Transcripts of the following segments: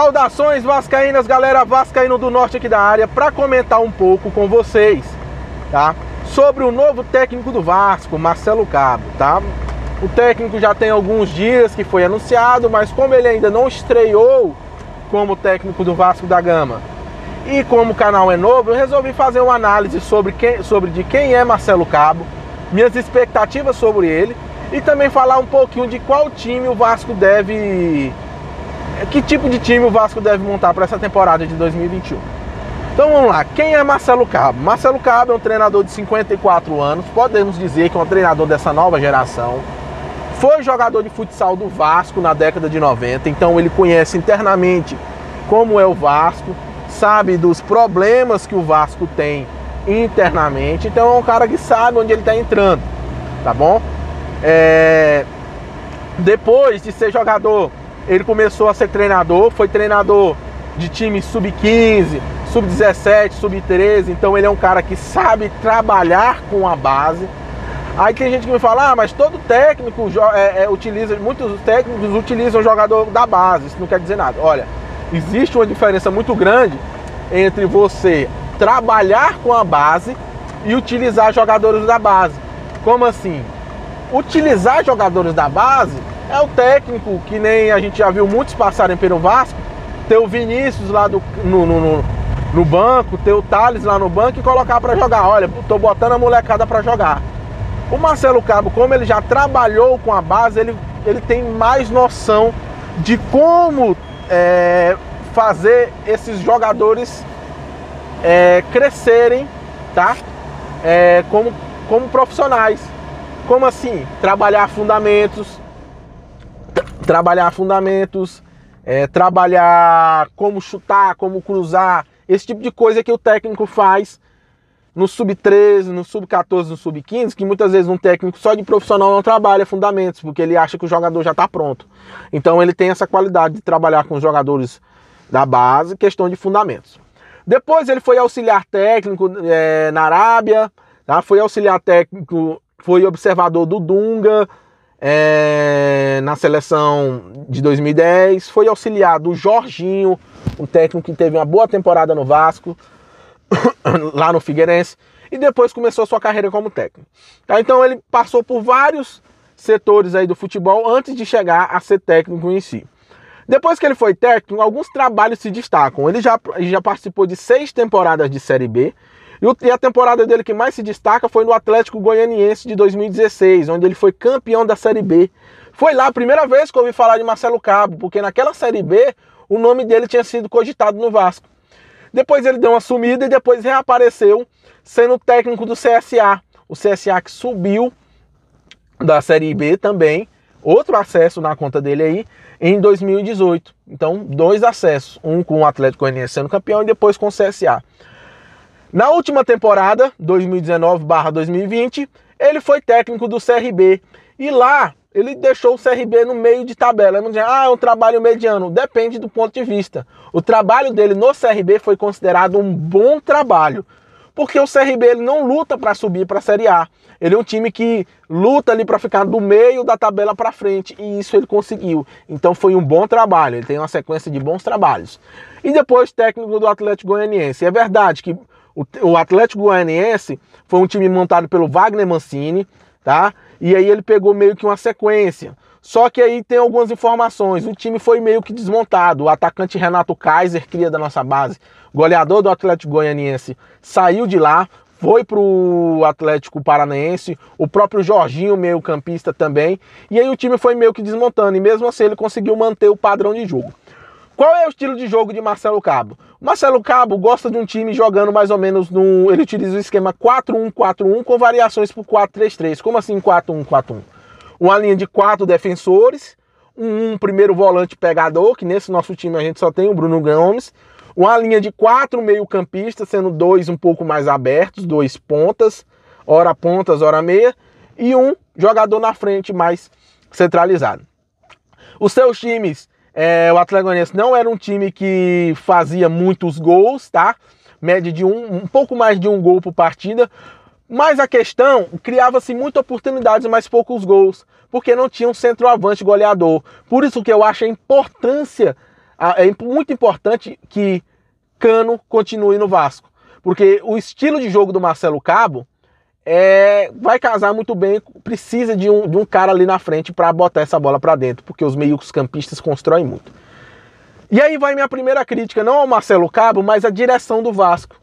Saudações vascaínas, galera vascaíno do norte aqui da área, para comentar um pouco com vocês, tá? Sobre o novo técnico do Vasco, Marcelo Cabo, tá? O técnico já tem alguns dias que foi anunciado, mas como ele ainda não estreou como técnico do Vasco da Gama, e como o canal é novo, eu resolvi fazer uma análise sobre, quem, sobre de quem é Marcelo Cabo, minhas expectativas sobre ele e também falar um pouquinho de qual time o Vasco deve que tipo de time o Vasco deve montar para essa temporada de 2021. Então vamos lá, quem é Marcelo Cabo? Marcelo Cabo é um treinador de 54 anos, podemos dizer que é um treinador dessa nova geração. Foi jogador de futsal do Vasco na década de 90, então ele conhece internamente como é o Vasco, sabe dos problemas que o Vasco tem internamente, então é um cara que sabe onde ele está entrando, tá bom? É... Depois de ser jogador ele começou a ser treinador, foi treinador de time sub-15, sub-17, sub-13, então ele é um cara que sabe trabalhar com a base. Aí tem gente que me fala, ah, mas todo técnico é, é, utiliza, muitos técnicos utilizam o jogador da base, isso não quer dizer nada. Olha, existe uma diferença muito grande entre você trabalhar com a base e utilizar jogadores da base. Como assim? Utilizar jogadores da base é o técnico que nem a gente já viu muitos passarem pelo Vasco, ter o Vinícius lá do, no, no, no banco, ter o Thales lá no banco e colocar para jogar. Olha, tô botando a molecada para jogar. O Marcelo Cabo, como ele já trabalhou com a base, ele, ele tem mais noção de como é, fazer esses jogadores é, crescerem, tá? É, como, como profissionais. Como assim? Trabalhar fundamentos, trabalhar fundamentos, é, trabalhar como chutar, como cruzar, esse tipo de coisa que o técnico faz no sub-13, no sub-14, no sub-15, que muitas vezes um técnico só de profissional não trabalha fundamentos, porque ele acha que o jogador já está pronto. Então ele tem essa qualidade de trabalhar com os jogadores da base, questão de fundamentos. Depois ele foi auxiliar técnico é, na Arábia, tá? foi auxiliar técnico, foi observador do Dunga, é, na seleção de 2010, foi auxiliar do Jorginho, um técnico que teve uma boa temporada no Vasco, lá no Figueirense, e depois começou sua carreira como técnico. Tá? Então ele passou por vários setores aí do futebol antes de chegar a ser técnico em si. Depois que ele foi técnico, alguns trabalhos se destacam. Ele já, já participou de seis temporadas de Série B, e a temporada dele que mais se destaca foi no Atlético Goianiense de 2016, onde ele foi campeão da Série B. Foi lá a primeira vez que eu ouvi falar de Marcelo Cabo, porque naquela Série B o nome dele tinha sido cogitado no Vasco. Depois ele deu uma sumida e depois reapareceu sendo técnico do CSA. O CSA que subiu da Série B também, outro acesso na conta dele aí, em 2018. Então, dois acessos, um com o Atlético Goianiense sendo campeão e depois com o CSA. Na última temporada, 2019/2020, ele foi técnico do CRB e lá ele deixou o CRB no meio de tabela. Não dizer, ah, é um trabalho mediano. Depende do ponto de vista. O trabalho dele no CRB foi considerado um bom trabalho, porque o CRB ele não luta para subir para a Série A. Ele é um time que luta ali para ficar do meio da tabela para frente e isso ele conseguiu. Então foi um bom trabalho. Ele tem uma sequência de bons trabalhos. E depois técnico do Atlético Goianiense. É verdade que o, Atlético Goianiense foi um time montado pelo Wagner Mancini, tá? E aí ele pegou meio que uma sequência. Só que aí tem algumas informações. O time foi meio que desmontado. O atacante Renato Kaiser, cria da nossa base, goleador do Atlético Goianiense, saiu de lá, foi pro Atlético Paranaense, o próprio Jorginho, meio-campista também. E aí o time foi meio que desmontando. E mesmo assim ele conseguiu manter o padrão de jogo. Qual é o estilo de jogo de Marcelo Cabo? Marcelo Cabo gosta de um time jogando mais ou menos no. Ele utiliza o esquema 4-1-4-1 com variações para 4-3-3. Como assim 4-1-4-1? Uma linha de quatro defensores, um primeiro volante pegador, que nesse nosso time a gente só tem o Bruno Gomes. Uma linha de quatro meio-campistas, sendo dois um pouco mais abertos, dois pontas, hora pontas, hora meia, e um jogador na frente mais centralizado. Os seus times é, o Atlético Goianiense não era um time que fazia muitos gols, tá? Média de um, um pouco mais de um gol por partida. Mas a questão, criava-se muitas oportunidades, mas poucos gols, porque não tinha um centroavante goleador. Por isso que eu acho a importância é muito importante que Cano continue no Vasco, porque o estilo de jogo do Marcelo Cabo é, vai casar muito bem, precisa de um, de um cara ali na frente para botar essa bola para dentro, porque os meios campistas constroem muito. E aí vai minha primeira crítica, não ao Marcelo Cabo, mas à direção do Vasco.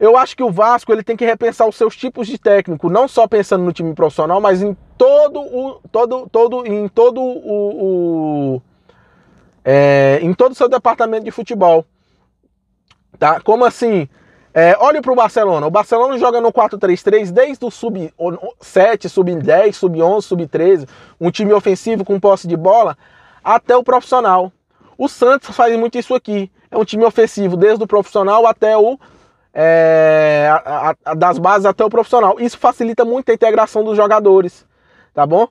Eu acho que o Vasco ele tem que repensar os seus tipos de técnico, não só pensando no time profissional, mas em todo o todo todo em todo o, o é, em todo o seu departamento de futebol, tá? Como assim? É, olhe para o Barcelona. O Barcelona joga no 4-3-3 desde o sub-7, sub-10, sub-11, sub-13, um time ofensivo com posse de bola, até o profissional. O Santos faz muito isso aqui. É um time ofensivo desde o profissional até o é, a, a, das bases até o profissional. Isso facilita muito a integração dos jogadores, tá bom?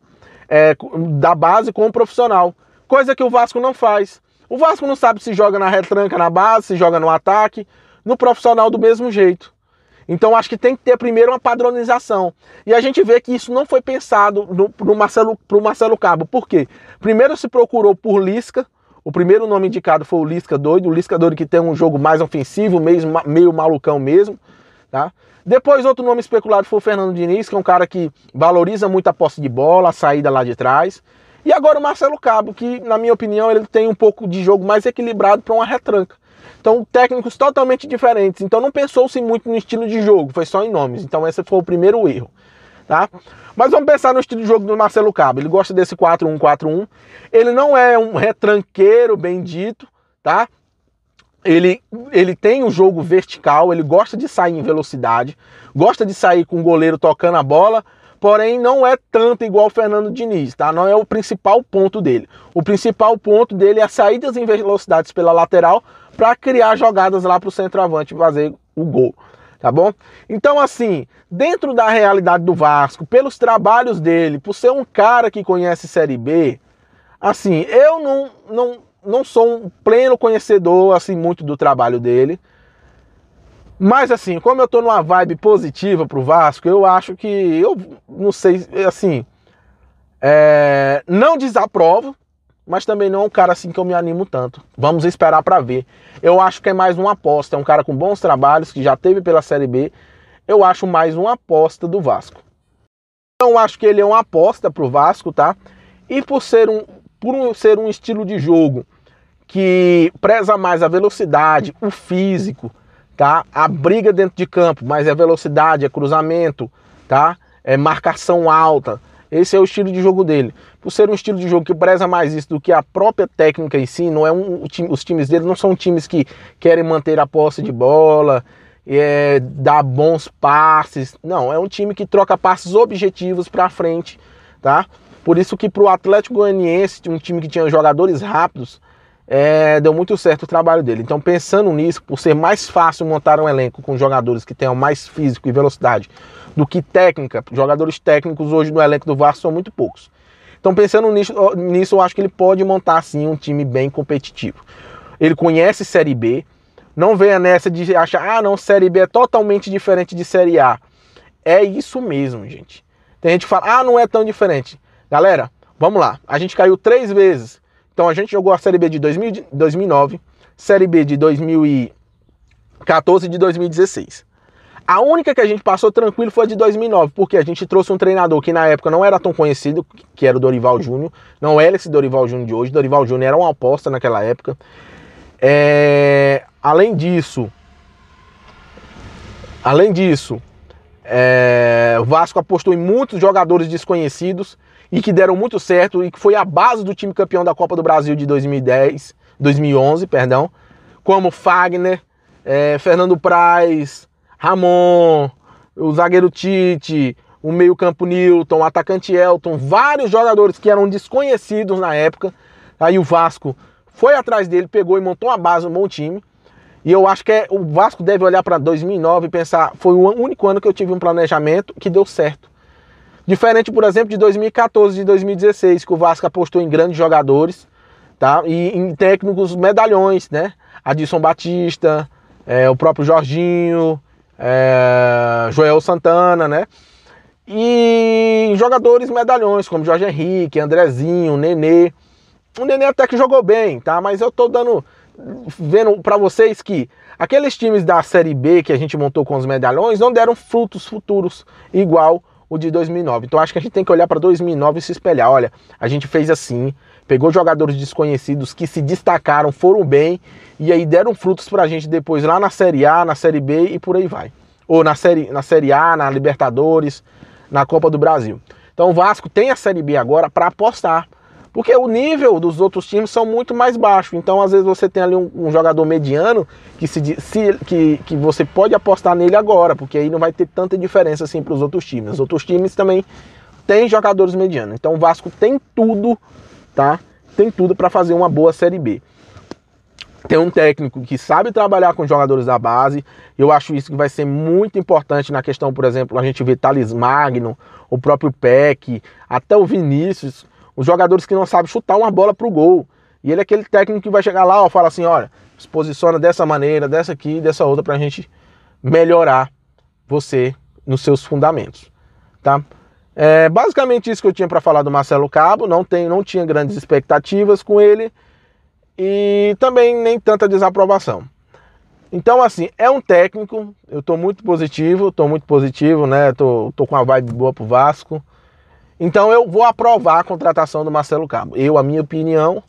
É, da base com o profissional. Coisa que o Vasco não faz. O Vasco não sabe se joga na retranca na base, se joga no ataque, no profissional do mesmo jeito. Então acho que tem que ter primeiro uma padronização. E a gente vê que isso não foi pensado para o Marcelo, Marcelo Cabo. Por quê? Primeiro se procurou por Lisca, o primeiro nome indicado foi o Lisca doido, o Lisca doido que tem um jogo mais ofensivo, meio, meio malucão mesmo, tá? Depois outro nome especulado foi o Fernando Diniz, que é um cara que valoriza muito a posse de bola, a saída lá de trás. E agora o Marcelo Cabo, que na minha opinião ele tem um pouco de jogo mais equilibrado para uma retranca. Então, técnicos totalmente diferentes. Então, não pensou-se muito no estilo de jogo, foi só em nomes. Então, esse foi o primeiro erro tá? Mas vamos pensar no estilo de jogo do Marcelo Cabo. Ele gosta desse 4-1-4-1. Ele não é um retranqueiro bendito, tá? Ele, ele tem o um jogo vertical, ele gosta de sair em velocidade, gosta de sair com o goleiro tocando a bola, porém não é tanto igual o Fernando Diniz, tá? Não é o principal ponto dele. O principal ponto dele é as saídas em velocidades pela lateral para criar jogadas lá para o centroavante fazer o gol tá bom? Então, assim, dentro da realidade do Vasco, pelos trabalhos dele, por ser um cara que conhece Série B, assim, eu não, não, não sou um pleno conhecedor, assim, muito do trabalho dele. Mas, assim, como eu tô numa vibe positiva pro Vasco, eu acho que, eu não sei, assim, é, não desaprovo, mas também não é um cara assim que eu me animo tanto. Vamos esperar para ver. Eu acho que é mais uma aposta, é um cara com bons trabalhos que já teve pela Série B. Eu acho mais uma aposta do Vasco. Então acho que ele é uma aposta pro Vasco, tá? E por ser um por um, ser um estilo de jogo que preza mais a velocidade, o físico, tá? A briga dentro de campo, mas é velocidade, é cruzamento, tá? É marcação alta. Esse é o estilo de jogo dele. Por ser um estilo de jogo que preza mais isso do que a própria técnica em si, não é um, os times dele não são times que querem manter a posse de bola, é, dar bons passes. Não, é um time que troca passes objetivos para frente, tá? Por isso que para o Atlético Goianiense, um time que tinha jogadores rápidos, é, deu muito certo o trabalho dele. Então, pensando nisso, por ser mais fácil montar um elenco com jogadores que tenham mais físico e velocidade do que técnica. Jogadores técnicos hoje no elenco do Vasco são muito poucos. Então, pensando nisso, nisso, eu acho que ele pode montar sim um time bem competitivo. Ele conhece Série B, não venha nessa de achar, ah, não, Série B é totalmente diferente de Série A. É isso mesmo, gente. Tem gente que fala, ah, não é tão diferente. Galera, vamos lá. A gente caiu três vezes. Então, a gente jogou a Série B de 2000, 2009, Série B de 2014 e de 2016. A única que a gente passou tranquilo foi a de 2009, porque a gente trouxe um treinador que na época não era tão conhecido, que era o Dorival Júnior. Não era esse Dorival Júnior de hoje. Dorival Júnior era uma aposta naquela época. É... Além disso, além disso, é... o Vasco apostou em muitos jogadores desconhecidos e que deram muito certo e que foi a base do time campeão da Copa do Brasil de 2010, 2011, perdão, como Fagner, é... Fernando Praz, Ramon, o zagueiro Tite, o meio-campo Newton, o atacante Elton, vários jogadores que eram desconhecidos na época. Aí o Vasco foi atrás dele, pegou e montou uma base, um bom time. E eu acho que é, o Vasco deve olhar para 2009 e pensar: foi o único ano que eu tive um planejamento que deu certo. Diferente, por exemplo, de 2014 de 2016, que o Vasco apostou em grandes jogadores tá? e em técnicos medalhões, né? Adilson Batista, é, o próprio Jorginho, é, Joel Santana, né? E jogadores medalhões como Jorge Henrique, Andrezinho, Nenê. o Nenê até que jogou bem, tá? Mas eu tô dando vendo para vocês que aqueles times da Série B que a gente montou com os medalhões não deram frutos futuros igual o de 2009. Então acho que a gente tem que olhar para 2009 e se espelhar. Olha, a gente fez assim, pegou jogadores desconhecidos que se destacaram, foram bem e aí deram frutos para a gente depois lá na Série A, na Série B e por aí vai. Ou na Série, na série A, na Libertadores, na Copa do Brasil. Então o Vasco tem a Série B agora para apostar. Porque o nível dos outros times são muito mais baixo. Então, às vezes, você tem ali um, um jogador mediano que, se, se, que, que você pode apostar nele agora, porque aí não vai ter tanta diferença assim para os outros times. Os outros times também têm jogadores medianos. Então, o Vasco tem tudo, tá? Tem tudo para fazer uma boa Série B. Tem um técnico que sabe trabalhar com jogadores da base. Eu acho isso que vai ser muito importante na questão, por exemplo, a gente vê Thales Magno, o próprio Peck, até o Vinícius os jogadores que não sabem chutar uma bola pro gol. E ele é aquele técnico que vai chegar lá, ó, fala assim, olha, se posiciona dessa maneira, dessa aqui, dessa outra, pra gente melhorar você nos seus fundamentos, tá? É basicamente isso que eu tinha para falar do Marcelo Cabo, não, tem, não tinha grandes expectativas com ele e também nem tanta desaprovação. Então, assim, é um técnico, eu tô muito positivo, tô muito positivo, né? Tô, tô com uma vibe boa pro Vasco. Então eu vou aprovar a contratação do Marcelo Cabo. Eu, a minha opinião,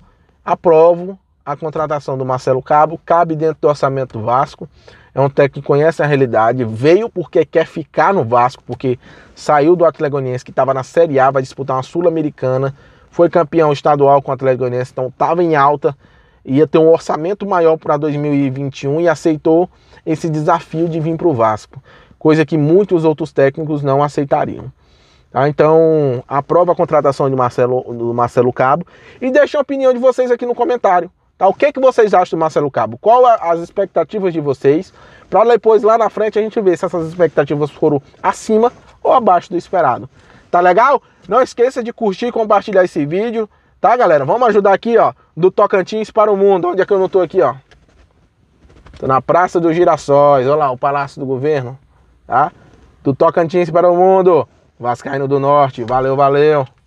aprovo a contratação do Marcelo Cabo, cabe dentro do orçamento do Vasco. É um técnico que conhece a realidade, veio porque quer ficar no Vasco, porque saiu do Atlético Goianiense que estava na Série A, vai disputar uma Sul-Americana, foi campeão estadual com o Atlético Goianiense, então estava em alta, ia ter um orçamento maior para 2021 e aceitou esse desafio de vir para o Vasco, coisa que muitos outros técnicos não aceitariam. Tá? Então, aprova a contratação de Marcelo, do Marcelo Cabo e deixa a opinião de vocês aqui no comentário. Tá? O que, que vocês acham do Marcelo Cabo? Qual as expectativas de vocês? Para depois, lá na frente, a gente ver se essas expectativas foram acima ou abaixo do esperado. Tá legal? Não esqueça de curtir e compartilhar esse vídeo. Tá, galera? Vamos ajudar aqui, ó, do Tocantins para o mundo. Onde é que eu não tô aqui, ó? Tô na Praça dos Girassóis. Olha lá, o Palácio do Governo. Tá? Do Tocantins para o mundo. Vascaíno do Norte. Valeu, valeu.